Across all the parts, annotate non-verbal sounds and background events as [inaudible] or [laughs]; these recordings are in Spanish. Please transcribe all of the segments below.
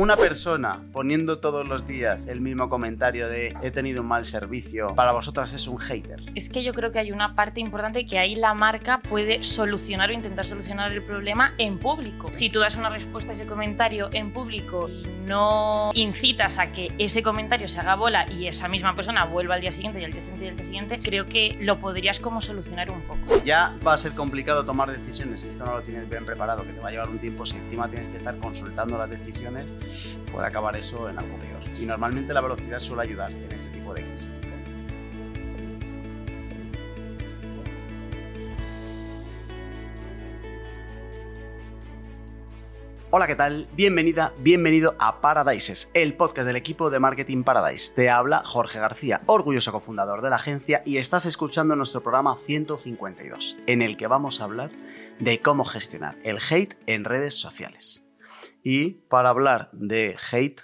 una persona poniendo todos los días el mismo comentario de he tenido un mal servicio, para vosotras es un hater. Es que yo creo que hay una parte importante que ahí la marca puede solucionar o intentar solucionar el problema en público. Si tú das una respuesta a ese comentario en público y no incitas a que ese comentario se haga bola y esa misma persona vuelva al día siguiente y al día siguiente y al día siguiente, creo que lo podrías como solucionar un poco. Ya va a ser complicado tomar decisiones si esto no lo tienes bien preparado, que te va a llevar un tiempo, si encima tienes que estar consultando las decisiones, puede acabar eso en algo peor. Y normalmente la velocidad suele ayudar en este tipo de crisis. Hola, ¿qué tal? Bienvenida, bienvenido a Paradises, el podcast del equipo de Marketing Paradise. Te habla Jorge García, orgulloso cofundador de la agencia, y estás escuchando nuestro programa 152, en el que vamos a hablar de cómo gestionar el hate en redes sociales. Y para hablar de hate,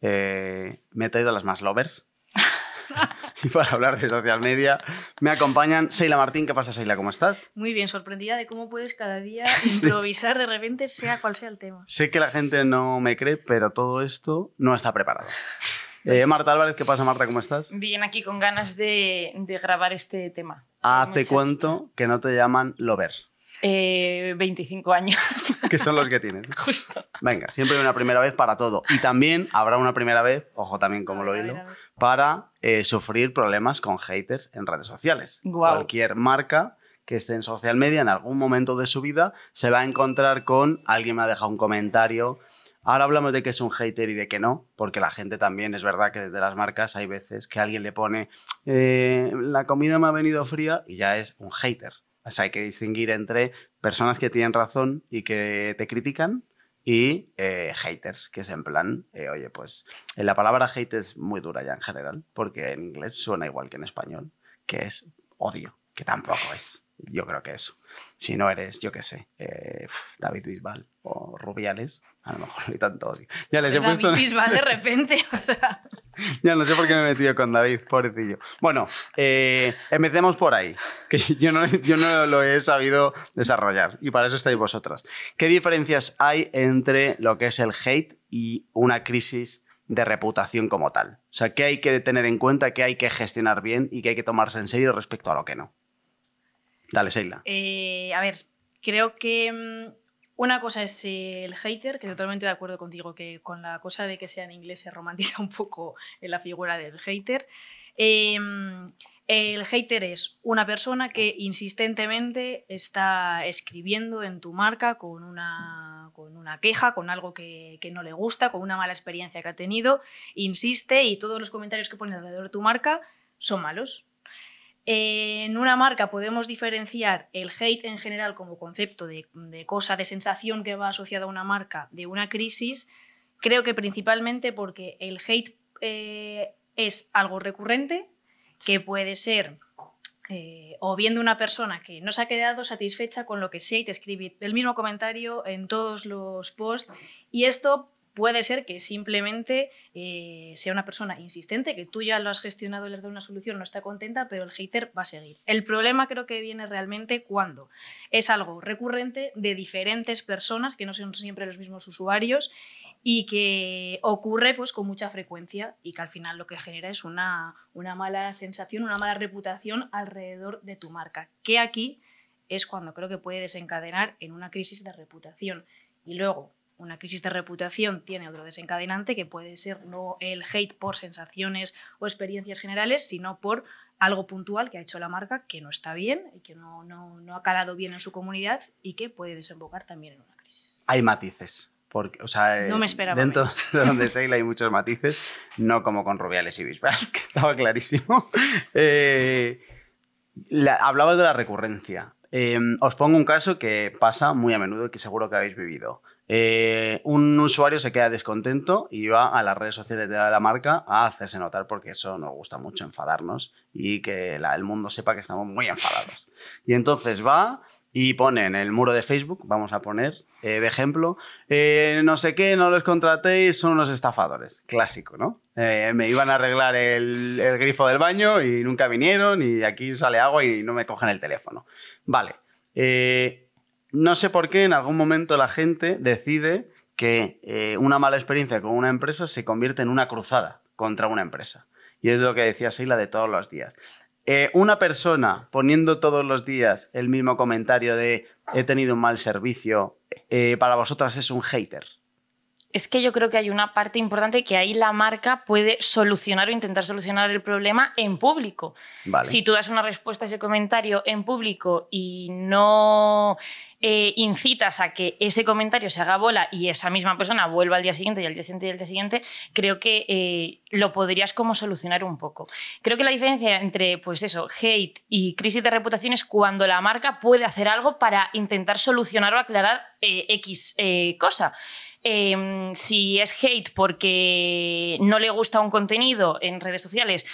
eh, me he traído a las más lovers. [laughs] y para hablar de social media, me acompañan Seila Martín. ¿Qué pasa, Seila? ¿Cómo estás? Muy bien, sorprendida de cómo puedes cada día [laughs] improvisar de repente, sea cual sea el tema. Sé que la gente no me cree, pero todo esto no está preparado. [laughs] Eh, Marta Álvarez, ¿qué pasa, Marta? ¿Cómo estás? Bien, aquí con ganas de, de grabar este tema. ¿Hace cuánto que no te llaman lover? Eh, 25 años. [laughs] Que son los que tienen. Justo. Venga, siempre hay una primera vez para todo. Y también habrá una primera vez, ojo también como lo hilo, para eh, sufrir problemas con haters en redes sociales. Cualquier marca que esté en social media en algún momento de su vida se va a encontrar con alguien me ha dejado un comentario. Ahora hablamos de que es un hater y de que no, porque la gente también es verdad que desde las marcas hay veces que alguien le pone eh, la comida me ha venido fría y ya es un hater. O sea, hay que distinguir entre personas que tienen razón y que te critican y eh, haters, que es en plan, eh, oye, pues eh, la palabra hate es muy dura ya en general, porque en inglés suena igual que en español, que es odio, que tampoco es. Yo creo que eso. Si no eres, yo qué sé, eh, David Bisbal o Rubiales, a lo mejor hay tanto odio. Ya les he David puesto... Bisbal de [laughs] repente, o sea. [laughs] Ya no sé por qué me he metido con David, pobrecillo. Bueno, eh, empecemos por ahí, que [laughs] yo no, yo no lo he sabido desarrollar y para eso estáis vosotras. ¿Qué diferencias hay entre lo que es el hate y una crisis de reputación como tal? O sea, ¿qué hay que tener en cuenta, qué hay que gestionar bien y qué hay que tomarse en serio respecto a lo que no? Dale, Seila. eh, a ver, creo que mm, una cosa es el hater, que totalmente de acuerdo contigo, que con la cosa de que sea en inglés se romantiza [laughs] un poco la figura del hater. Eh, el hater es una persona que insistentemente está escribiendo en tu marca con una, con una queja, con algo que, que no le gusta, con una mala experiencia que ha tenido, insiste y todos los comentarios que pone alrededor de tu marca son malos. En una marca podemos diferenciar el hate en general como concepto de, cosa, de sensación que va asociada a una marca de una crisis, creo que principalmente porque el hate eh, es algo recurrente que puede ser eh, o bien de una persona que no se ha quedado satisfecha con lo que sea y te escribe el mismo comentario en todos los posts y esto puede ser que simplemente eh, sea una persona insistente, que tú ya lo has gestionado y le has dado una solución, no está contenta, pero el hater va a seguir. El problema creo que viene realmente cuando es algo recurrente de diferentes personas, que no son siempre los mismos usuarios, y que ocurre pues con mucha frecuencia y que al final lo que genera es una, una mala sensación, una mala reputación alrededor de tu marca, que aquí es cuando creo que puede desencadenar en una crisis de reputación. Y luego, una crisis de reputación tiene otro desencadenante que puede ser no el hate por sensaciones o experiencias generales, sino por algo puntual que ha hecho la marca que no está bien y que no, no, no ha calado bien en su comunidad y que puede desembocar también en una crisis. Hay matices. Porque, o sea, No me eh, esperaba Dentro menos. de donde Seila hay muchos matices, no como con Rubiales y Bisbal, [laughs] que estaba clarísimo. Eh, la- hablabas de la recurrencia. Eh, os pongo un caso que pasa muy a menudo y que seguro que habéis vivido. Eh, un usuario se queda descontento y va a las redes sociales de la marca a hacerse notar porque eso nos gusta mucho enfadarnos y que el mundo sepa que estamos muy enfadados. Y entonces va y pone en el muro de Facebook, vamos a poner eh, de ejemplo, eh, no sé qué, no los contratéis, son unos estafadores. Clásico, ¿no? Me iban a arreglar el, grifo del baño y nunca vinieron y aquí sale agua y no me cogen el teléfono. Vale. No sé por qué en algún momento la gente decide que eh, una mala experiencia con una empresa se convierte en una cruzada contra una empresa. Y es lo que decía Sheila de todos los días. Eh, una persona poniendo todos los días el mismo comentario de he tenido un mal servicio, eh, para vosotras es un hater. Es que yo creo que hay una parte importante que ahí la marca puede solucionar o intentar solucionar el problema en público. Si tú das una respuesta a ese comentario en público y no eh, incitas a que ese comentario se haga bola y esa misma persona vuelva al día siguiente y al día siguiente y al día siguiente, creo que eh, lo podrías como solucionar un poco. Creo que la diferencia entre, pues eso, hate y crisis de reputación es cuando la marca puede hacer algo para intentar solucionar o aclarar eh, X cosa. Em, si es hate porque no le gusta un contenido en redes sociales,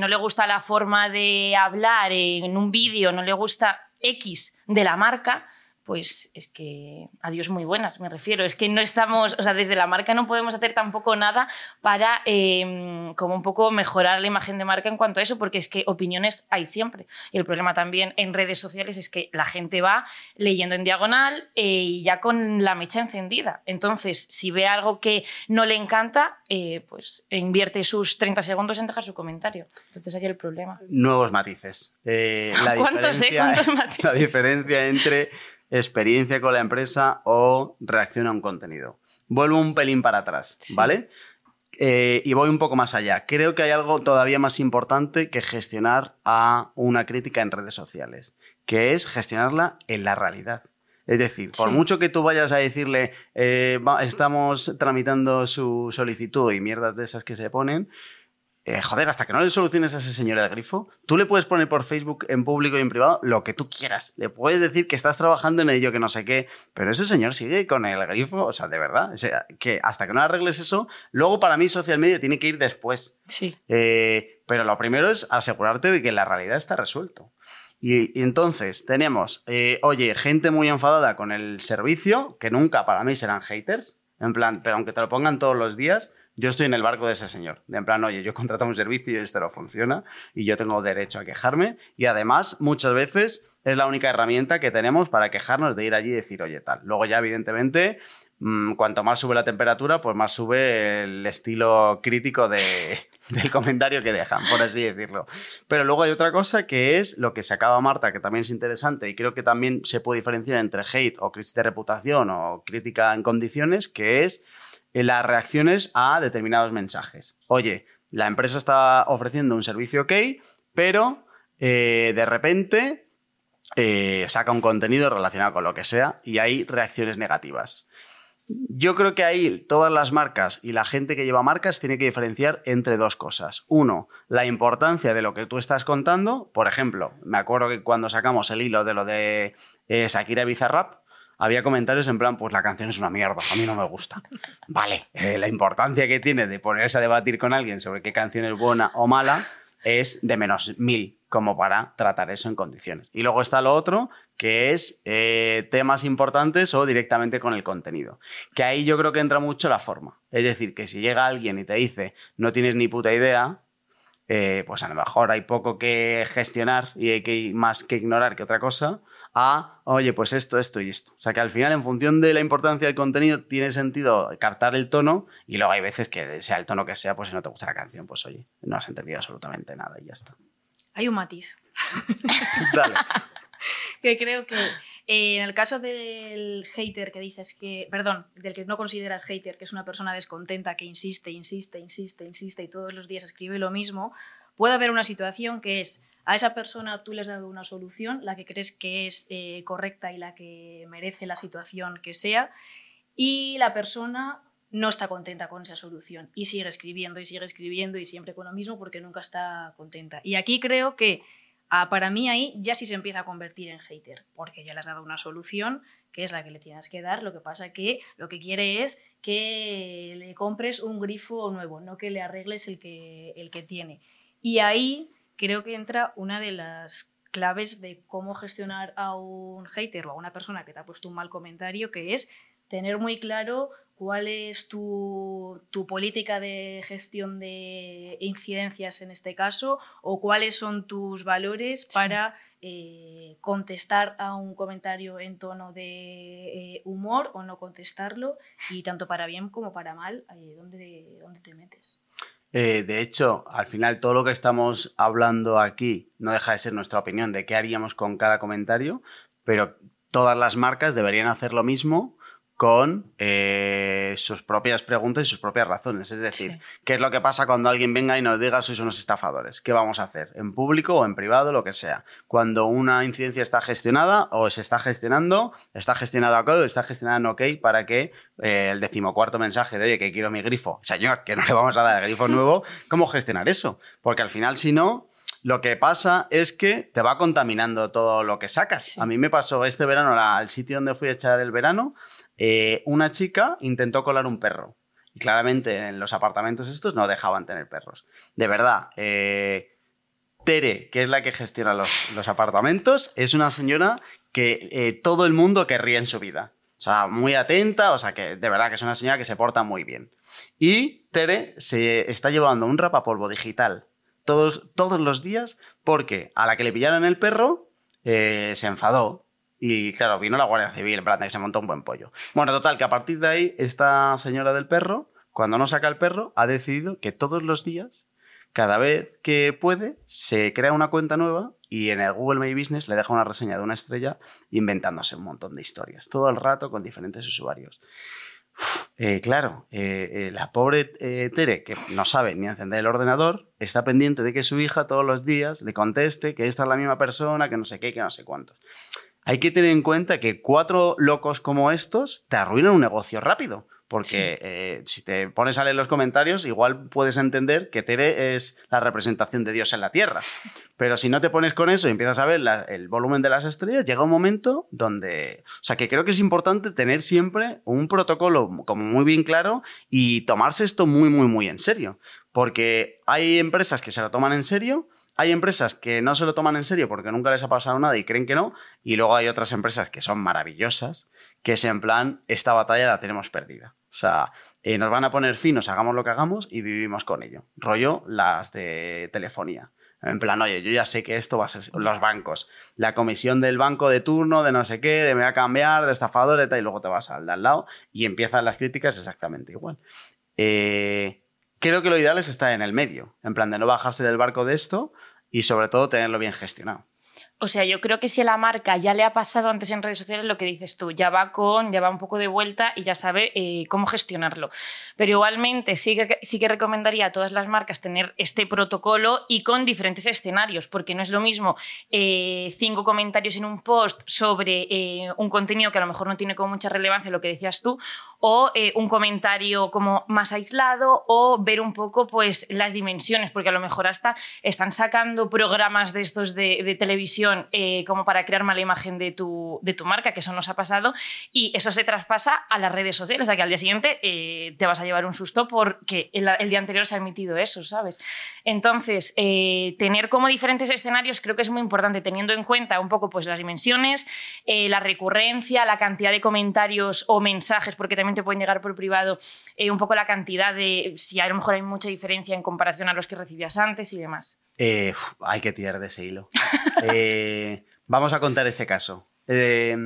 no le gusta la forma de hablar en un vídeo, no le gusta X de la marca, pues es que adiós muy buenas, me refiero. Es que no estamos, o sea, desde la marca no podemos hacer tampoco nada para em, como un poco mejorar la imagen de marca en cuanto a eso, porque es que opiniones hay siempre. Y el problema también en redes sociales es que la gente va leyendo en diagonal eh, y ya con la mecha encendida. Entonces, si ve algo que no le encanta, eh, pues invierte sus 30 segundos en dejar su comentario. Entonces aquí el problema. Nuevos matices. Eh, [laughs] ¿Cuántos, ¿Cuántos [laughs] matices? La diferencia entre experiencia con la empresa o reacción a un contenido. Vuelvo un pelín para atrás, ¿vale? Eh, y voy un poco más allá. Creo que hay algo todavía más importante que gestionar a una crítica en redes sociales, que es gestionarla en la realidad. Es decir, por mucho que tú vayas a decirle, eh, estamos tramitando su solicitud y mierdas de esas que se ponen, eh, joder, hasta que no le soluciones a ese señor el grifo, tú le puedes poner por Facebook en público y en privado lo que tú quieras. Le puedes decir que estás trabajando en ello, que no sé qué, pero ese señor sigue con el grifo, o sea, de verdad, que hasta que no arregles eso, luego para mí social media tiene que ir después. Sí. Eh, pero lo primero es asegurarte de que la realidad está resuelto. Y, entonces tenemos, eh, oye, gente muy enfadada con el servicio, que nunca para mí serán haters, en plan, pero aunque te lo pongan todos los días, yo estoy en el barco de ese señor. De en plan, oye, yo contrato un servicio y esto no funciona y yo tengo derecho a quejarme. Y además, muchas veces es la única herramienta que tenemos para quejarnos de ir allí y decir, oye, tal. Luego ya, evidentemente, mm, cuanto más sube la temperatura, pues más sube el estilo crítico de, [laughs] del comentario que dejan, por así decirlo. Pero luego hay otra cosa que es lo que se acaba Marta, que también es interesante y creo que también se puede diferenciar entre hate o crisis de reputación o crítica en condiciones, que es las reacciones a determinados mensajes. Oye, la empresa está ofreciendo un servicio ok, pero eh, de repente eh, saca un contenido relacionado con lo que sea y hay reacciones negativas. Yo creo que ahí todas las marcas y la gente que lleva marcas tiene que diferenciar entre dos cosas. Uno, la importancia de lo que tú estás contando. Por ejemplo, me acuerdo que cuando sacamos el hilo de lo de eh, Shakira Bizarrap, había comentarios en plan, pues la canción es una mierda, a mí no me gusta. [laughs] Vale, eh, la importancia que tiene de ponerse a debatir con alguien sobre qué canción es buena o mala es de menos mil como para tratar eso en condiciones. Y luego está lo otro, que es eh, temas importantes o directamente con el contenido. Que ahí yo creo que entra mucho la forma. Es decir, que si llega alguien y te dice, no tienes ni puta idea, eh, pues a lo mejor hay poco que gestionar y hay que, más que ignorar que otra cosa a, oye, pues esto, esto y esto. O sea que al final, en función de la importancia del contenido, tiene sentido captar el tono y luego hay veces que sea el tono que sea, pues si no te gusta la canción, pues oye, no has entendido absolutamente nada y ya está. Hay un matiz. [laughs] Dale. [laughs] que creo que eh, en el caso del hater que dices que, perdón, del que no consideras hater, que es una persona descontenta que insiste, insiste, insiste, insiste y todos los días escribe lo mismo, puede haber una situación que es a esa persona tú le has dado una solución, la que crees que es eh, correcta y la que merece la situación que sea, y la persona no está contenta con esa solución y sigue escribiendo y sigue escribiendo y siempre con lo mismo porque nunca está contenta. Y aquí creo que ah, para mí ahí ya sí se empieza a convertir en hater, porque ya le has dado una solución que es la que le tienes que dar, lo que pasa que lo que quiere es que le compres un grifo nuevo, no que le arregles el que, el que tiene. Y ahí creo que entra una de las claves de cómo gestionar a un hater o a una persona que te ha puesto un mal comentario, que es tener muy claro ¿Cuál es tu, política de gestión de incidencias en este caso? ¿O cuáles son tus valores para eh, contestar a un comentario en tono de eh, humor o no contestarlo? Y tanto para bien como para mal, eh, ¿dónde, ¿dónde, te metes? De hecho, al final todo lo que estamos hablando aquí no deja de ser nuestra opinión de qué haríamos con cada comentario, pero todas las marcas deberían hacer lo mismo con eh, sus propias preguntas y sus propias razones. Es decir, ¿qué es lo que pasa cuando alguien venga y nos diga sois unos estafadores? ¿Qué vamos a hacer? ¿En público o en privado? Lo que sea. Cuando una incidencia está gestionada o se está gestionando, está gestionada ok o está gestionada en ok para que eh, el decimocuarto mensaje de oye, que quiero mi grifo, señor, que no le vamos a dar el grifo nuevo, [laughs] ¿cómo gestionar eso? Porque al final, si no, lo que pasa es que te va contaminando todo lo que sacas. A mí me pasó este verano, al sitio donde fui a echar el verano, eh, una chica intentó colar un perro. Y claramente en los apartamentos estos no dejaban tener perros. De verdad, eh, Tere, que es la que gestiona los, apartamentos, es una señora que eh, todo el mundo querría en su vida. O sea, muy atenta, o sea, que de verdad que es una señora que se porta muy bien. Y Tere se está llevando un rapapolvo digital todos, todos los días porque a la que le pillaron el perro se enfadó. Y claro, vino la Guardia Civil, en plan, que se montó un buen pollo. Bueno, total, que a partir de ahí, esta señora del perro, cuando no saca el perro, ha decidido que todos los días, cada vez que puede, se crea una cuenta nueva y en el Google My Business le deja una reseña de una estrella inventándose un montón de historias, todo el rato con diferentes usuarios. Eh, claro, eh, eh, la pobre Tere, que no sabe ni encender el ordenador, está pendiente de que su hija todos los días le conteste que esta es la misma persona, que no sé qué, que no sé cuántos. Hay que tener en cuenta que cuatro locos como estos te arruinan un negocio rápido. Porque eh, si te pones a leer los comentarios, igual puedes entender que Tere es la representación de Dios en la tierra. Pero si no te pones con eso y empiezas a ver el volumen de las estrellas, llega un momento donde. O sea, que creo que es importante tener siempre un protocolo como muy bien claro y tomarse esto muy, muy, muy en serio. Porque hay empresas que se lo toman en serio. Hay empresas que no se lo toman en serio porque nunca les ha pasado nada y creen que no. Y luego hay otras empresas que son maravillosas, que es en plan, esta batalla la tenemos perdida. O sea, eh, nos van a poner finos, hagamos lo que hagamos y vivimos con ello. Rollo las de telefonía. En plan, oye, yo ya sé que esto va a ser los bancos. La comisión del banco de turno, de no sé qué, de me va a cambiar, de estafador, y luego te vas al de al lado y empiezan las críticas exactamente igual. Eh, creo que lo ideal es estar en el medio, en plan de no bajarse del barco de esto y sobre todo tenerlo bien gestionado. O sea, yo creo que si a la marca ya le ha pasado antes en redes sociales lo que dices tú, ya va con, ya va un poco de vuelta y ya sabe eh, cómo gestionarlo. Pero igualmente sí que, sí que recomendaría a todas las marcas tener este protocolo y con diferentes escenarios, porque no es lo mismo eh, cinco comentarios en un post sobre eh, un contenido que a lo mejor no tiene como mucha relevancia, lo que decías tú, o un comentario como más aislado, o ver un poco pues las dimensiones, porque a lo mejor hasta están sacando programas de estos de, de televisión eh, como para crear mala imagen de tu, de tu marca, que eso nos ha pasado, y eso se traspasa a las redes sociales, o sea que al día siguiente eh, te vas a llevar un susto porque el, día anterior se ha emitido eso, ¿sabes? Entonces, eh, tener como diferentes escenarios creo que es muy importante, teniendo en cuenta un poco pues, las dimensiones, la recurrencia, la cantidad de comentarios o mensajes, porque también te pueden llegar por privado, un poco la cantidad de si a lo mejor hay mucha diferencia en comparación a los que recibías antes y demás. Eh, hay que tirar de ese hilo. Eh, vamos a contar ese caso. Eh,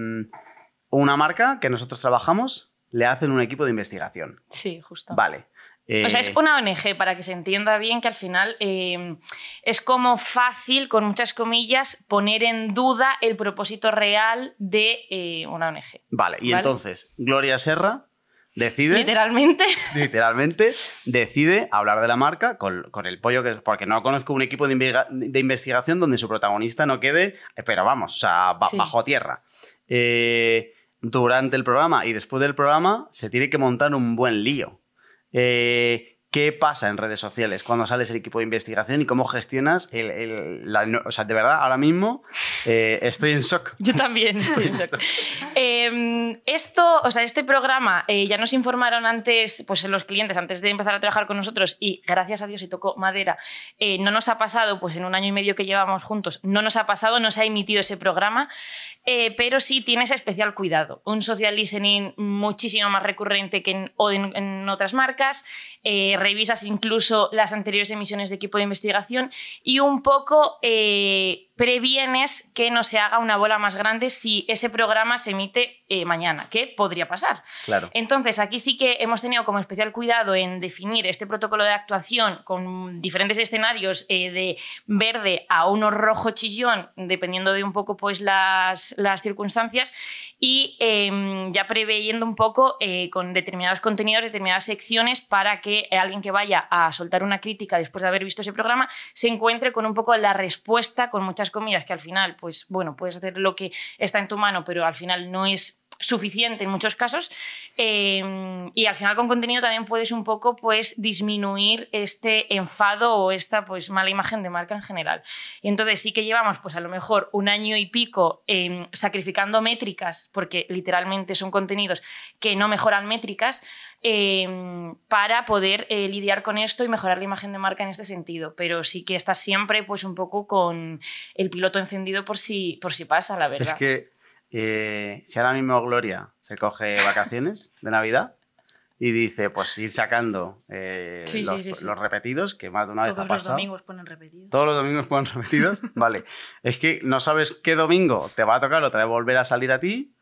una marca que nosotros trabajamos le hacen un equipo de investigación. Sí, justo. Vale. o sea, es una ONG para que se entienda bien que al final es como fácil, con muchas comillas, poner en duda el propósito real de una ONG. Vale, y entonces, Gloria Serra decide. Literalmente. [laughs] Literalmente, decide hablar de la marca con, el pollo que. Porque no conozco un equipo de, investigación donde su protagonista no quede. Pero vamos, o sea, bajo tierra. Eh, durante el programa y después del programa se tiene que montar un buen lío. Eh, ¿Qué pasa en redes sociales cuando sales el equipo de investigación y cómo gestionas el, la, o sea, de verdad, ahora mismo eh, estoy en shock. Yo también [laughs] estoy en shock. Em, esto, o sea, este programa eh, ya nos informaron antes, pues los clientes, antes de empezar a trabajar con nosotros y gracias a Dios y tocó madera, eh, no nos ha pasado, pues en un año y medio que llevamos juntos, no nos ha pasado, no se ha emitido ese programa, pero sí tienes especial cuidado. Un social listening muchísimo más recurrente que en, en, otras marcas revisas incluso las anteriores emisiones de equipo de investigación y un poco eh, previenes que no se haga una bola más grande si ese programa se emite eh, mañana, ¿Qué podría pasar. Claro. Entonces, aquí sí que hemos tenido como especial cuidado en definir este protocolo de actuación con diferentes escenarios eh, de verde a uno rojo chillón, dependiendo de un poco pues, las, las circunstancias, y em, ya preveyendo un poco eh, con determinados contenidos, determinadas secciones, para que alguien que vaya a soltar una crítica después de haber visto ese programa se encuentre con un poco la respuesta, con muchas comidas que al final, pues bueno, puedes hacer lo que está en tu mano, pero al final no es suficiente en muchos casos em, y al final con contenido también puedes un poco pues disminuir este enfado o esta pues mala imagen de marca en general. Y entonces sí que llevamos pues a lo mejor un año y pico em, sacrificando métricas porque literalmente son contenidos que no mejoran métricas em, para poder eh, lidiar con esto y mejorar la imagen de marca en este sentido. Pero sí que estás siempre pues un poco con el piloto encendido por si, por si pasa la verdad. es que eh, si ahora mismo Gloria se coge vacaciones de Navidad y dice, pues ir sacando eh, los, repetidos, que más de una vez ha pasado. Todos los domingos ponen repetidos. Todos los domingos ponen repetidos, [laughs] vale. Es que no sabes qué domingo te va a tocar otra vez volver a salir a ti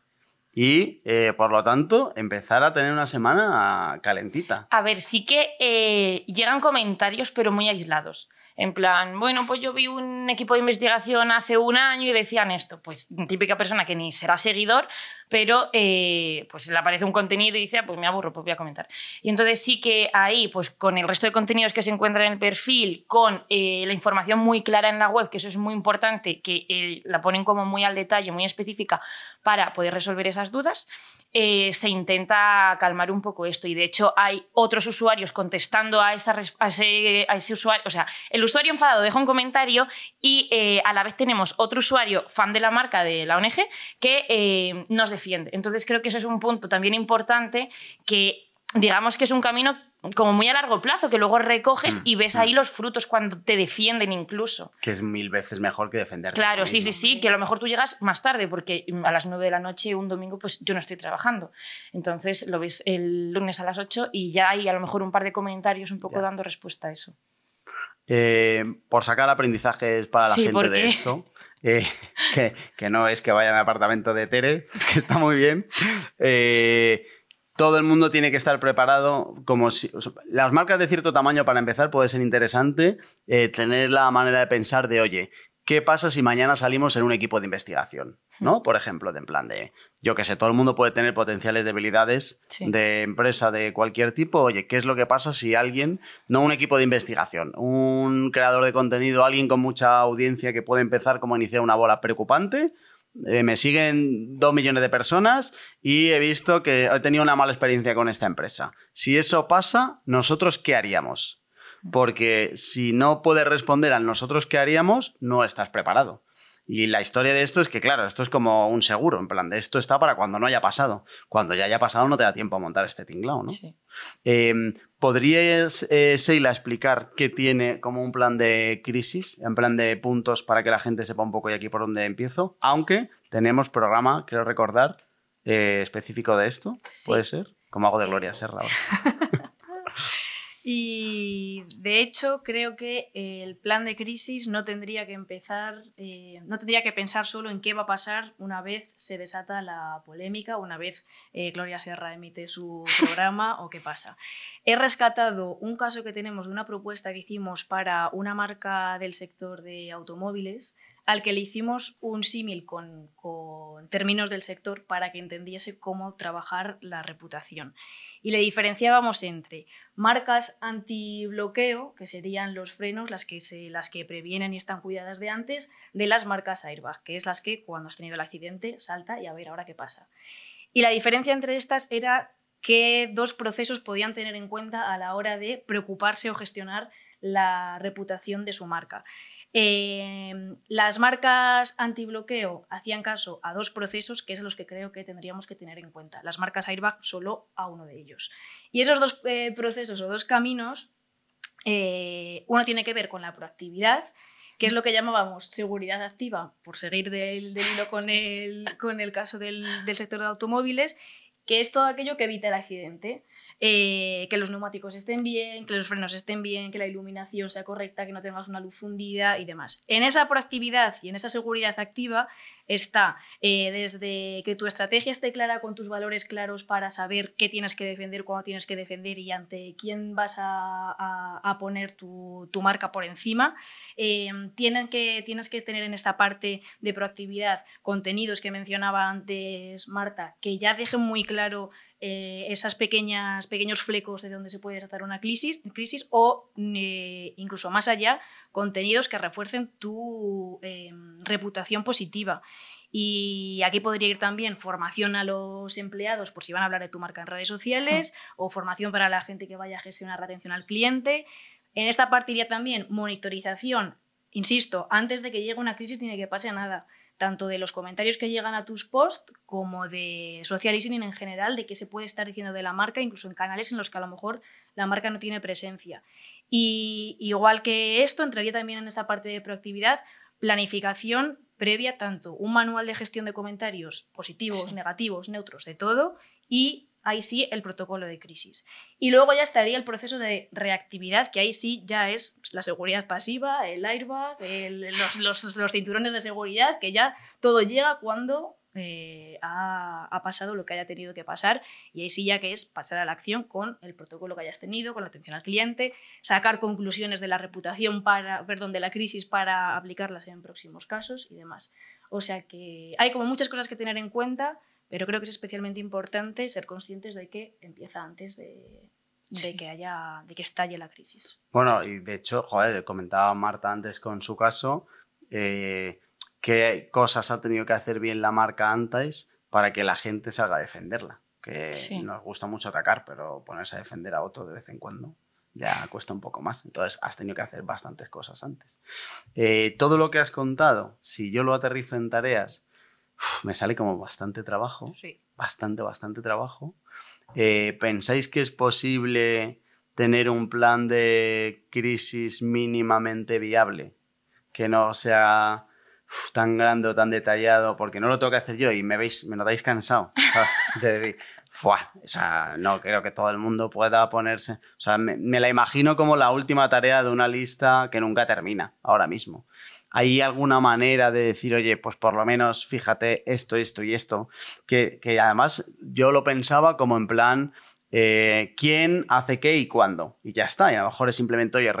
y, eh, por lo tanto, empezar a tener una semana calentita. A ver, sí que llegan comentarios, pero muy aislados. En plan, bueno, pues yo vi un equipo de investigación hace un año y decían esto. Pues típica persona que ni será seguidor, pero eh, pues le aparece un contenido y dice, ah, pues me aburro, pues voy a comentar. Y entonces sí que ahí, pues con el resto de contenidos que se encuentran en el perfil, con eh, la información muy clara en la web, que eso es muy importante, que eh, la ponen como muy al detalle, muy específica, para poder resolver esas dudas. se intenta calmar un poco esto y de hecho hay otros usuarios contestando a, esa, a, ese, a ese usuario, o sea, el usuario enfadado deja un comentario y a la vez tenemos otro usuario fan de la marca de la ONG que nos defiende entonces creo que eso es un punto también importante que digamos que es un camino como muy a largo plazo, que luego recoges mm, y ves ahí mm. los frutos cuando te defienden incluso. Que es mil veces mejor que defenderte. Claro, sí, sí, sí, que a lo mejor tú llegas más tarde, porque a las 9 de la noche, un domingo, pues yo no estoy trabajando. Entonces lo ves el lunes a las 8 y ya hay a lo mejor un par de comentarios un poco dando respuesta a eso. Eh, por sacar aprendizajes para la gente de esto. Eh, [laughs] que, no es que vaya al apartamento de Tere, [laughs] que está muy bien. Eh, todo el mundo tiene que estar preparado como si... las marcas de cierto tamaño, para empezar, puede ser interesante eh, tener la manera de pensar de, oye, ¿qué pasa si mañana salimos en un equipo de investigación? ¿No? Por ejemplo, de en plan de, yo que sé, todo el mundo puede tener potenciales debilidades de empresa de cualquier tipo. Oye, ¿qué es lo que pasa si alguien, no un equipo de investigación, un creador de contenido, alguien con mucha audiencia que puede empezar como a iniciar una bola preocupante? Eh, me siguen dos millones de personas y he visto que he tenido una mala experiencia con esta empresa. Si eso pasa, ¿nosotros qué haríamos? Porque si no puedes responder a nosotros qué haríamos, no estás preparado. Y la historia de esto es que, claro, esto es como un seguro, en plan, de esto está para cuando no haya pasado. Cuando ya haya pasado no te da tiempo a montar este tinglao, ¿no? Sí. Em, ¿Podrías, eh, Seila, explicar qué tiene como un plan de crisis, en plan de puntos para que la gente sepa un poco y aquí por dónde empiezo? Aunque tenemos programa, quiero recordar, eh, específico de esto, ¿puede ser? Como hago de Gloria Serra ahora. [laughs] Y de hecho creo que el plan de crisis no tendría que empezar, eh, no tendría que pensar solo en qué va a pasar una vez se desata la polémica, una vez eh, Gloria Serra emite su [laughs] programa o qué pasa. He rescatado un caso que tenemos de una propuesta que hicimos para una marca del sector de automóviles al que le hicimos un símil con, con, términos del sector para que entendiese cómo trabajar la reputación. Y le diferenciábamos entre marcas anti-bloqueo, que serían los frenos, las que, las que previenen y están cuidadas de antes, de las marcas airbag, que es las que cuando has tenido el accidente salta y a ver ahora qué pasa. Y la diferencia entre estas era qué dos procesos podían tener en cuenta a la hora de preocuparse o gestionar la reputación de su marca. Em, las marcas antibloqueo hacían caso a dos procesos que es los que creo que tendríamos que tener en cuenta. Las marcas airbag solo a uno de ellos. Y esos dos eh, procesos o dos caminos, eh, uno tiene que ver con la proactividad, que es lo que llamábamos seguridad activa, por seguir del, hilo con el, con el caso del, del sector de automóviles, que es todo aquello que evita el accidente. Eh, que los neumáticos estén bien, que los frenos estén bien, que la iluminación sea correcta, que no tengas una luz fundida y demás. En esa proactividad y en esa seguridad activa está eh, desde que tu estrategia esté clara con tus valores claros para saber qué tienes que defender, cuándo tienes que defender y ante quién vas a, poner tu, marca por encima. Eh, que, tienes que tener en esta parte de proactividad contenidos que mencionaba antes Marta, que ya dejen muy claro eh, esas pequeñas, pequeños flecos de donde se puede tratar una crisis, crisis o eh, incluso más allá, contenidos que refuercen tu em, reputación positiva. Y aquí podría ir también formación a los empleados por si van a hablar de tu marca en redes sociales o formación para la gente que vaya a gestionar la atención al cliente. En esta parte iría también monitorización. Insisto, antes de que llegue una crisis tiene que pase nada tanto de los comentarios que llegan a tus posts como de social listening en general, de qué se puede estar diciendo de la marca, incluso en canales en los que a lo mejor la marca no tiene presencia. Y igual que esto, entraría también en esta parte de proactividad, planificación previa, tanto un manual de gestión de comentarios positivos, negativos, neutros, de todo, y ahí sí el protocolo de crisis. Y luego ya estaría el proceso de reactividad, que ahí sí ya es la seguridad pasiva, el airbag, los, cinturones de seguridad, que ya todo llega cuando eh, ha, pasado lo que haya tenido que pasar y ahí sí ya que es pasar a la acción con el protocolo que hayas tenido, con la atención al cliente, sacar conclusiones de la reputación perdón, de la crisis para aplicarlas en próximos casos y demás. O sea que hay como muchas cosas que tener en cuenta pero creo que es especialmente importante ser conscientes de que empieza antes de, que haya de que estalle la crisis. Bueno, y de hecho, joder, comentaba Marta antes con su caso, eh, qué cosas ha tenido que hacer bien la marca antes para que la gente salga a defenderla. Que nos gusta mucho atacar, pero ponerse a defender a otro de vez en cuando ya cuesta un poco más. Entonces has tenido que hacer bastantes cosas antes. Eh, todo lo que has contado, si yo lo aterrizo en tareas, me sale como bastante trabajo. Sí. Bastante, bastante trabajo. Eh, ¿Pensáis que es posible tener un plan de crisis mínimamente viable? Que no sea tan grande o tan detallado, porque no lo tengo que hacer yo y me veis, me notáis cansado. [laughs] De decir, o sea, no creo que todo el mundo pueda ponerse. O sea, me la imagino como la última tarea de una lista que nunca termina ahora mismo. ¿Hay alguna manera de decir, oye, pues por lo menos fíjate esto, esto y esto? Que, además yo lo pensaba como en plan, eh, quién hace qué y cuándo. Y ya está. Y a lo mejor es simplemente, oye,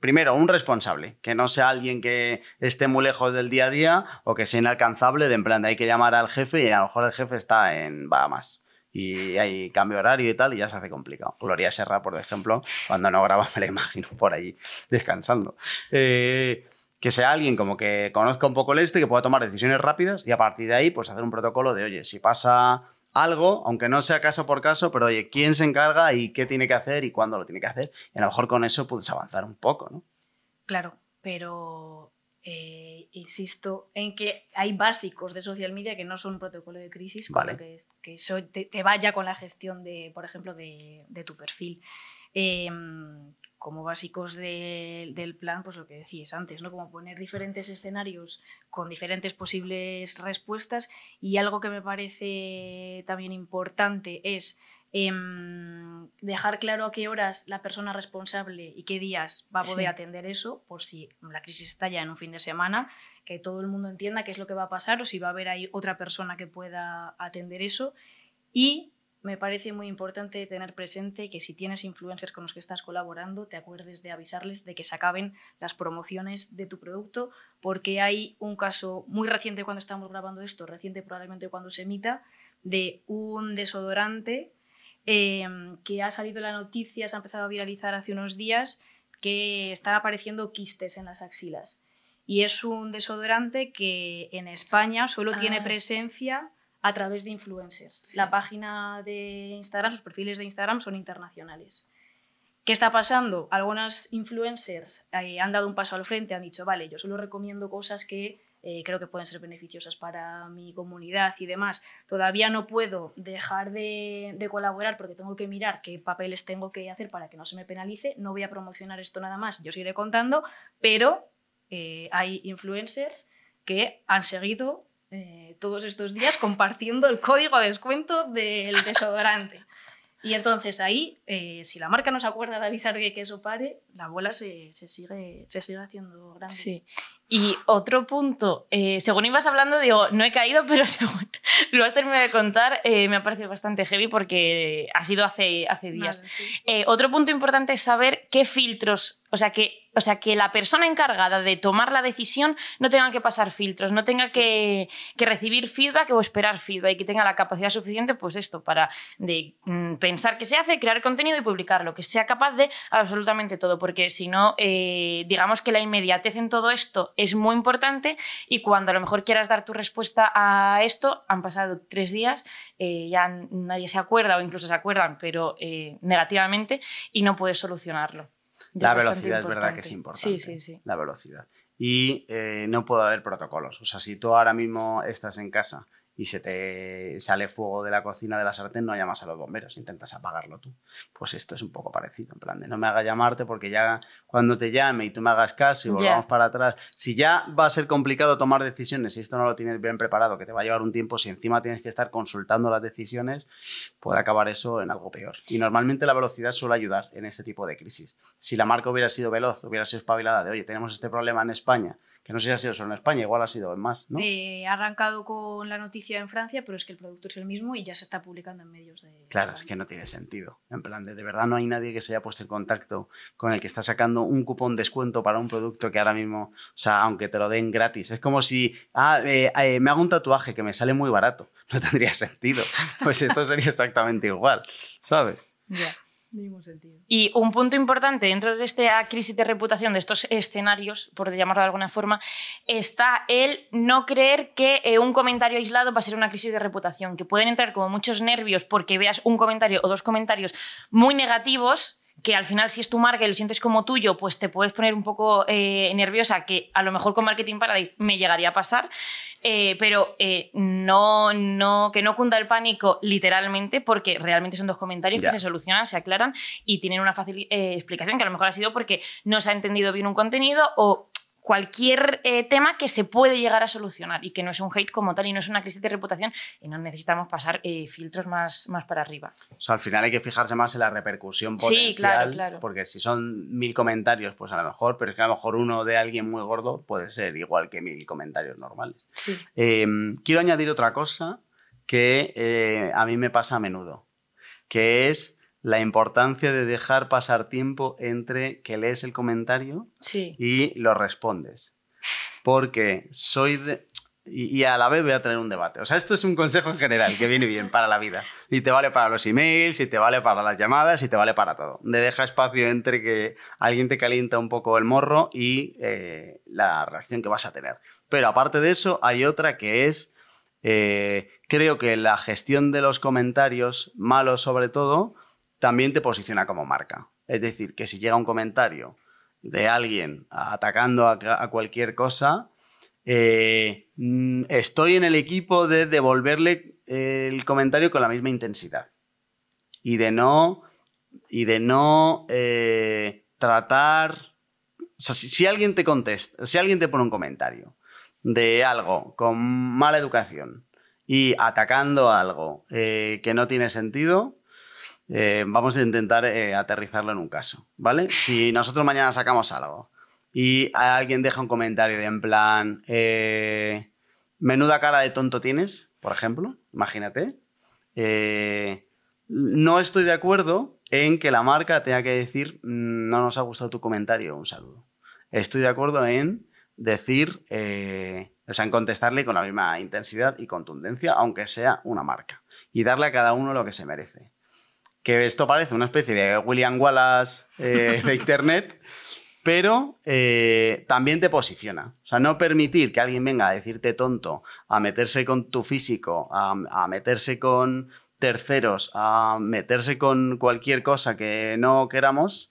primero, un responsable, que no sea alguien que esté muy lejos del día a día o que sea inalcanzable, de en plan, de hay que llamar al jefe y a lo mejor el jefe está en Bahamas. Y hay cambio horario y tal, y ya se hace complicado. Gloria Serra, por ejemplo, cuando no graba, [laughs] me la imagino por allí descansando. Eh, que sea alguien como que conozca un poco el este, que pueda tomar decisiones rápidas y a partir de ahí, pues hacer un protocolo de, oye, si pasa algo, aunque no sea caso por caso, pero oye, ¿quién se encarga y qué tiene que hacer y cuándo lo tiene que hacer? Y a lo mejor con eso puedes avanzar un poco, ¿no? Claro, pero eh, insisto en que hay básicos de social media que no son un protocolo de crisis, vale. que, que eso te, vaya con la gestión de, por ejemplo, de, tu perfil. Em, como básicos del plan, pues lo que decías antes, ¿no? Como poner diferentes escenarios con diferentes posibles respuestas. Y algo que me parece también importante es em, dejar claro a qué horas la persona responsable y qué días va a poder atender eso, por si la crisis estalla en un fin de semana, que todo el mundo entienda qué es lo que va a pasar o si va a haber ahí otra persona que pueda atender eso. Y me parece muy importante tener presente que si tienes influencers con los que estás colaborando, te acuerdes de avisarles de que se acaben las promociones de tu producto, porque hay un caso muy reciente cuando estamos grabando esto, reciente probablemente cuando se emita, de un desodorante em, que ha salido en la noticia, se ha empezado a viralizar hace unos días, que están apareciendo quistes en las axilas. Y es un desodorante que en España solo tiene ah, presencia a través de influencers. La página de Instagram, sus perfiles de Instagram son internacionales. ¿Qué está pasando? Algunas influencers eh, han dado un paso al frente, han dicho, vale, yo solo recomiendo cosas que eh, creo que pueden ser beneficiosas para mi comunidad y demás. Todavía no puedo dejar de, colaborar porque tengo que mirar qué papeles tengo que hacer para que no se me penalice. No voy a promocionar esto nada más, yo seguiré contando, pero eh, hay influencers que han seguido todos estos días compartiendo el código de descuento del desodorante. Y entonces ahí, eh, si la marca no se acuerda de avisar de que eso pare, la bola se, se sigue, se sigue haciendo grande. Sí. Y otro punto, eh, según ibas hablando, digo, no he caído, [laughs] pero según lo has terminado de contar, eh, me ha parecido bastante heavy porque ha sido hace, hace días. otro punto importante es saber qué filtros, o sea, que o sea, que la persona encargada de tomar la decisión no tenga que pasar filtros, no tenga que, recibir feedback o esperar feedback y que tenga la capacidad suficiente, pues esto, para de, mm, pensar qué se hace, crear contenido y publicarlo, que sea capaz de absolutamente todo, porque si no, eh, digamos que la inmediatez en todo esto es muy importante y cuando a lo mejor quieras dar tu respuesta a esto, han pasado tres días, eh, ya nadie se acuerda o incluso se acuerdan, pero eh, negativamente, y no puedes solucionarlo la velocidad es verdad que es importante. Sí, sí, sí. La velocidad. Y eh, no puede haber protocolos. O sea, si tú ahora mismo estás en casa y se te sale fuego de la cocina de la sartén, no llamas a los bomberos, intentas apagarlo tú. Pues esto es un poco parecido, en plan de no me haga llamarte porque ya cuando te llame y tú me hagas caso y volvamos para atrás, si ya va a ser complicado tomar decisiones, si esto no lo tienes bien preparado, que te va a llevar un tiempo, si encima tienes que estar consultando las decisiones, puede acabar eso en algo peor. Y normalmente la velocidad suele ayudar en este tipo de crisis. Si la marca hubiera sido veloz, hubiera sido espabilada de, oye, tenemos este problema en España, que no sé si ha sido solo en España, igual ha sido en más, ¿no? Eh, ha arrancado con la noticia en Francia, pero es que el producto es el mismo y ya se está publicando en medios de... Claro, es que no tiene sentido. En plan, de, de verdad no hay nadie que se haya puesto en contacto con el que está sacando un cupón descuento para un producto que ahora mismo, o sea, aunque te lo den gratis, es como si, ah, eh, eh, me hago un tatuaje que me sale muy barato. [laughs] No tendría sentido. Pues esto sería exactamente igual, ¿sabes? Ya. Y un punto importante dentro de esta crisis de reputación, de estos escenarios, por llamarlo de alguna forma, está el no creer que eh, un comentario aislado va a ser una crisis de reputación, que pueden entrar como muchos nervios porque veas un comentario o dos comentarios muy negativos que al final si es tu marca y lo sientes como tuyo, pues te puedes poner un poco eh, nerviosa, que a lo mejor con Marketing Paradise me llegaría a pasar, eh, pero eh, no, no, que no cunda el pánico literalmente, porque realmente son dos comentarios que se solucionan, se aclaran y tienen una fácil explicación, que a lo mejor ha sido porque no se ha entendido bien un contenido o cualquier eh, tema que se puede llegar a solucionar y que no es un hate como tal y no es una crisis de reputación y no necesitamos pasar eh, filtros más, más para arriba. O sea, al final hay que fijarse más en la repercusión potencial, sí, claro, claro. porque si son mil comentarios, pues a lo mejor, pero es que a lo mejor uno de alguien muy gordo puede ser igual que mil comentarios normales. Sí. Em, quiero añadir otra cosa que eh, a mí me pasa a menudo, que es la importancia de dejar pasar tiempo entre que lees el comentario y lo respondes. Porque soy de... Y, a la vez voy a tener un debate. O sea, esto es un consejo en general que viene bien para la vida. Y te vale para los emails, y te vale para las llamadas, y te vale para todo. De deja espacio entre que alguien te calienta un poco el morro y eh, la reacción que vas a tener. Pero aparte de eso, hay otra que es... Eh, creo que la gestión de los comentarios, malos sobre todo, también te posiciona como marca. Es decir, que si llega un comentario de alguien atacando a, cualquier cosa, eh, mm, estoy en el equipo de devolverle el comentario con la misma intensidad. Y de no, y de no eh, tratar... Si, alguien te contesta, si alguien te pone un comentario de algo con mala educación y atacando algo eh, que no tiene sentido, eh, vamos a intentar eh, aterrizarlo en un caso, ¿vale? [laughs] Si nosotros mañana sacamos algo y alguien deja un comentario de en plan, eh, menuda cara de tonto tienes, por ejemplo, imagínate, no estoy de acuerdo en que la marca tenga que decir, no nos ha gustado tu comentario, un saludo. Estoy de acuerdo en decir, o sea, en contestarle con la misma intensidad y contundencia, aunque sea una marca, y darle a cada uno lo que se merece que esto parece una especie de William Wallace eh, [laughs] de Internet, pero eh, también te posiciona. O sea, no permitir que alguien venga a decirte tonto, a meterse con tu físico, a, meterse con terceros, a meterse con cualquier cosa que no queramos,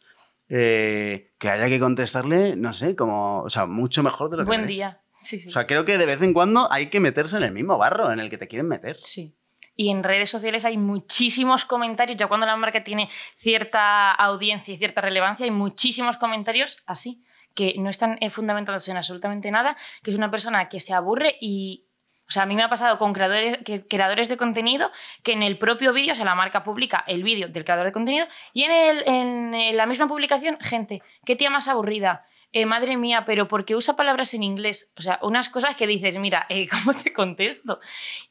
eh, que haya que contestarle, no sé, como, o sea, mucho mejor de lo que... Buen día. Sí, sí. O sea, creo que de vez en cuando hay que meterse en el mismo barro en el que te quieren meter. Sí. Y en redes sociales hay muchísimos comentarios, ya cuando la marca tiene cierta audiencia y cierta relevancia, hay muchísimos comentarios así, que no están eh, fundamentados en absolutamente nada, que es una persona que se aburre y, o sea, a mí me ha pasado con creadores, creadores de contenido que en el propio vídeo, o sea, la marca publica el vídeo del creador de contenido y en, el, en la misma publicación, gente, qué tía más aburrida, eh, madre mía, pero porque usa palabras en inglés? O sea, unas cosas que dices, mira, eh, [laughs] ¿cómo te contesto?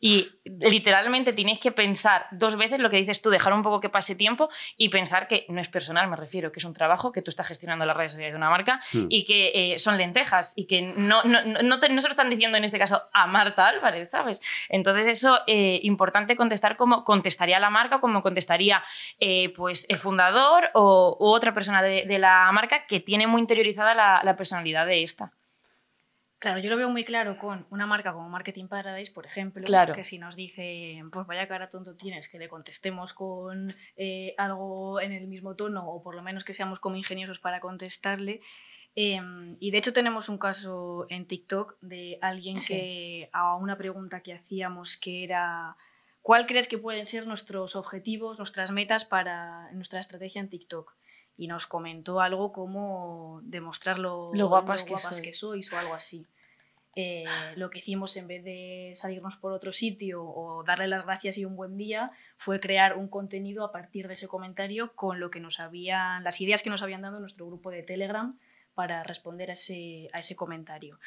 Y literalmente tienes que pensar dos veces lo que dices tú, dejar un poco que pase tiempo y pensar que no es personal, me refiero, que es un trabajo, que tú estás gestionando las redes sociales de una marca hmm. y que eh, son lentejas y que no, no, no, se lo están diciendo en este caso a Marta Álvarez, ¿sabes? Entonces eso, importante contestar como contestaría la marca, como contestaría pues el fundador o u otra persona de, de la marca que tiene muy interiorizada la la, personalidad de esta. Claro, yo lo veo muy claro con una marca como Marketing Paradise, por ejemplo, que si nos dice, pues vaya cara tonto tienes, que le contestemos con eh, algo en el mismo tono o por lo menos que seamos como ingeniosos para contestarle. Em, y de hecho tenemos un caso en TikTok de alguien que a una pregunta que hacíamos que era, ¿cuál crees que pueden ser nuestros objetivos, nuestras metas para nuestra estrategia en TikTok? Y nos comentó algo como demostrar lo, guapas, que, sois. o algo así. Eh, lo que hicimos en vez de salirnos por otro sitio o darle las gracias y un buen día fue crear un contenido a partir de ese comentario con lo que nos habían las ideas que nos habían dado nuestro grupo de Telegram para responder a ese, a ese comentario.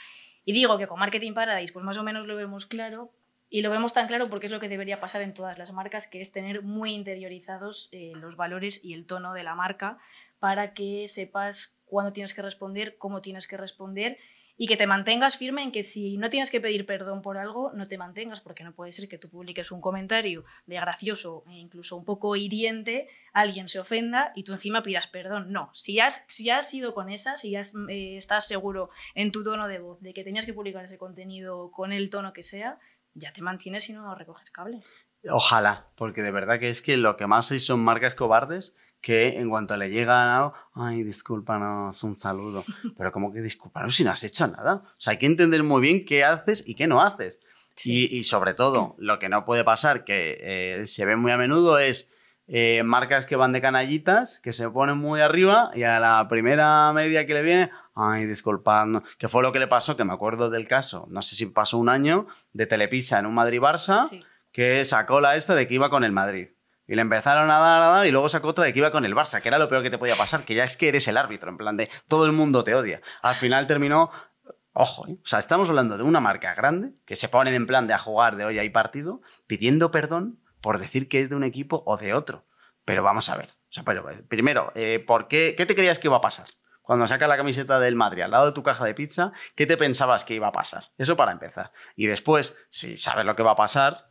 Y digo que con Marketing Paradise pues más o menos lo vemos claro, y lo vemos tan claro porque es lo que debería pasar en todas las marcas, que es tener muy interiorizados eh, los valores y el tono de la marca para que sepas cuándo tienes que responder, cómo tienes que responder y que te mantengas firme en que si no tienes que pedir perdón por algo, no te mantengas, porque no puede ser que tú publiques un comentario de gracioso e incluso un poco hiriente, alguien se ofenda y tú encima pidas perdón. No, si has, si has ido con esa, si has, eh, estás seguro en tu tono de voz de que tenías que publicar ese contenido con el tono que sea, ya te mantienes y no recoges cable. Ojalá, porque de verdad que es que lo que más hay son marcas cobardes que en cuanto le llega algo, ay, discúlpanos, un saludo. [laughs] Pero como que discúlpanos si no has hecho nada. O sea, hay que entender muy bien qué haces y qué no haces. Y, sobre todo, lo que no puede pasar, que eh, se ve muy a menudo, es eh, marcas que van de canallitas, que se ponen muy arriba y a la primera media que le viene, ay, disculpad, que fue lo que le pasó, que me acuerdo del caso, no sé si pasó un año, de Telepizza en un Madrid-Barça, que sacó la esta de que iba con el Madrid. Y le empezaron a dar, a dar, y luego sacó otra de que iba con el Barça, que era lo peor que te podía pasar, que ya es que eres el árbitro, en plan de todo el mundo te odia. Al final terminó Ojo, ¿eh? o sea, estamos hablando de una marca grande que se pone en plan de a jugar de hoy hay partido, pidiendo perdón por decir que es de un equipo o de otro. Pero vamos a ver. O sea, pero, eh, primero, eh, ¿por qué, qué te creías que iba a pasar? Cuando sacas la camiseta del Madrid al lado de tu caja de pizza, ¿qué te pensabas que iba a pasar? Eso para empezar. Y después, si sabes lo que va a pasar,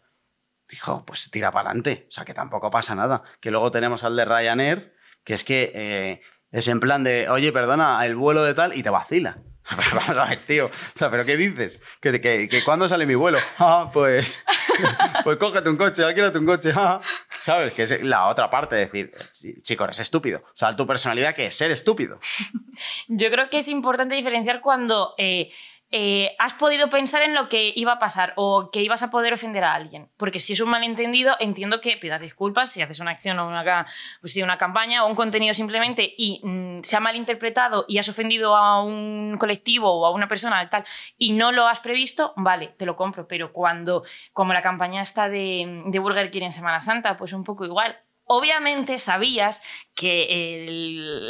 dijo, pues tira para adelante. O sea, que tampoco pasa nada. Que luego tenemos al de Ryanair, que es que eh, es en plan de, oye, perdona, el vuelo de tal, y te vacila. [laughs] Vamos a ver, tío. O sea, ¿pero qué dices? ¿Que, que, que cuándo sale mi vuelo? [laughs] Ah, pues. [laughs] Pues cógete un coche, alquilate un coche. Ah. ¿Sabes? Que es la otra parte de decir, chicos, eres estúpido. O sea, tu personalidad que es ser estúpido. Yo creo que es importante diferenciar cuando. Eh, eh, has podido pensar en lo que iba a pasar o que ibas a poder ofender a alguien. Porque si es un malentendido, entiendo que pidas disculpas si haces una acción o una, pues una campaña o un contenido simplemente y mm, se ha malinterpretado y has ofendido a un colectivo o a una persona tal y no lo has previsto, vale, te lo compro. Pero cuando, como la campaña está de, de Burger King en Semana Santa, pues un poco igual obviamente sabías que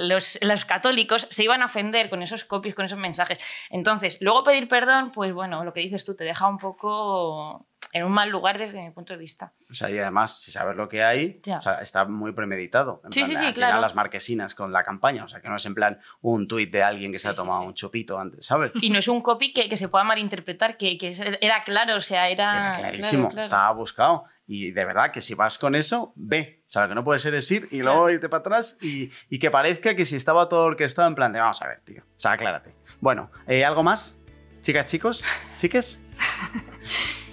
los, católicos se iban a ofender con esos copies, con esos mensajes. Entonces, luego pedir perdón, pues bueno, lo que dices tú te deja un poco en un mal lugar desde mi punto de vista. O sea, y además, si sabes lo que hay, está muy premeditado. sí, sí, sí, claro. las marquesinas con la campaña, o sea, que no es en plan un tuit de alguien que se ha tomado un chupito antes, ¿sabes? Y no es un copy que, se pueda malinterpretar, que, era claro, o sea, era... Era clarísimo, estaba buscado. Y de verdad que si vas con eso, ve. O sea, lo que no puede ser es ir y luego irte para atrás y, y que parezca que si estaba todo orquestado en plan de vamos a ver, tío. O sea, aclárate. Bueno, eh, ¿algo más? Chicas, chicos, chiques.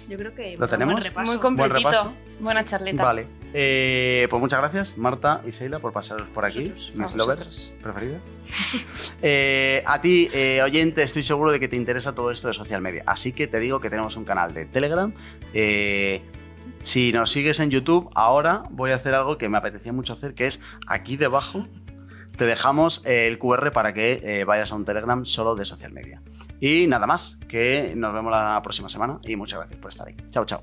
Yo creo que ¿Lo buen tenemos? repaso. Muy completito. repaso. Buena charleta. Vale. Eh, pues muchas gracias, Marta y Seila, por pasaros por aquí, mis lovers preferidas. [laughs] Eh, a ti, eh, oyente, estoy seguro de que te interesa todo esto de social media. Así que te digo que tenemos un canal de Telegram. Si nos sigues en YouTube, ahora voy a hacer algo que me apetecía mucho hacer, que es aquí debajo te dejamos eh, el QR para que eh, vayas a un Telegram solo de social media. Y nada más, que nos vemos la próxima semana y muchas gracias por estar ahí. Chao, chao.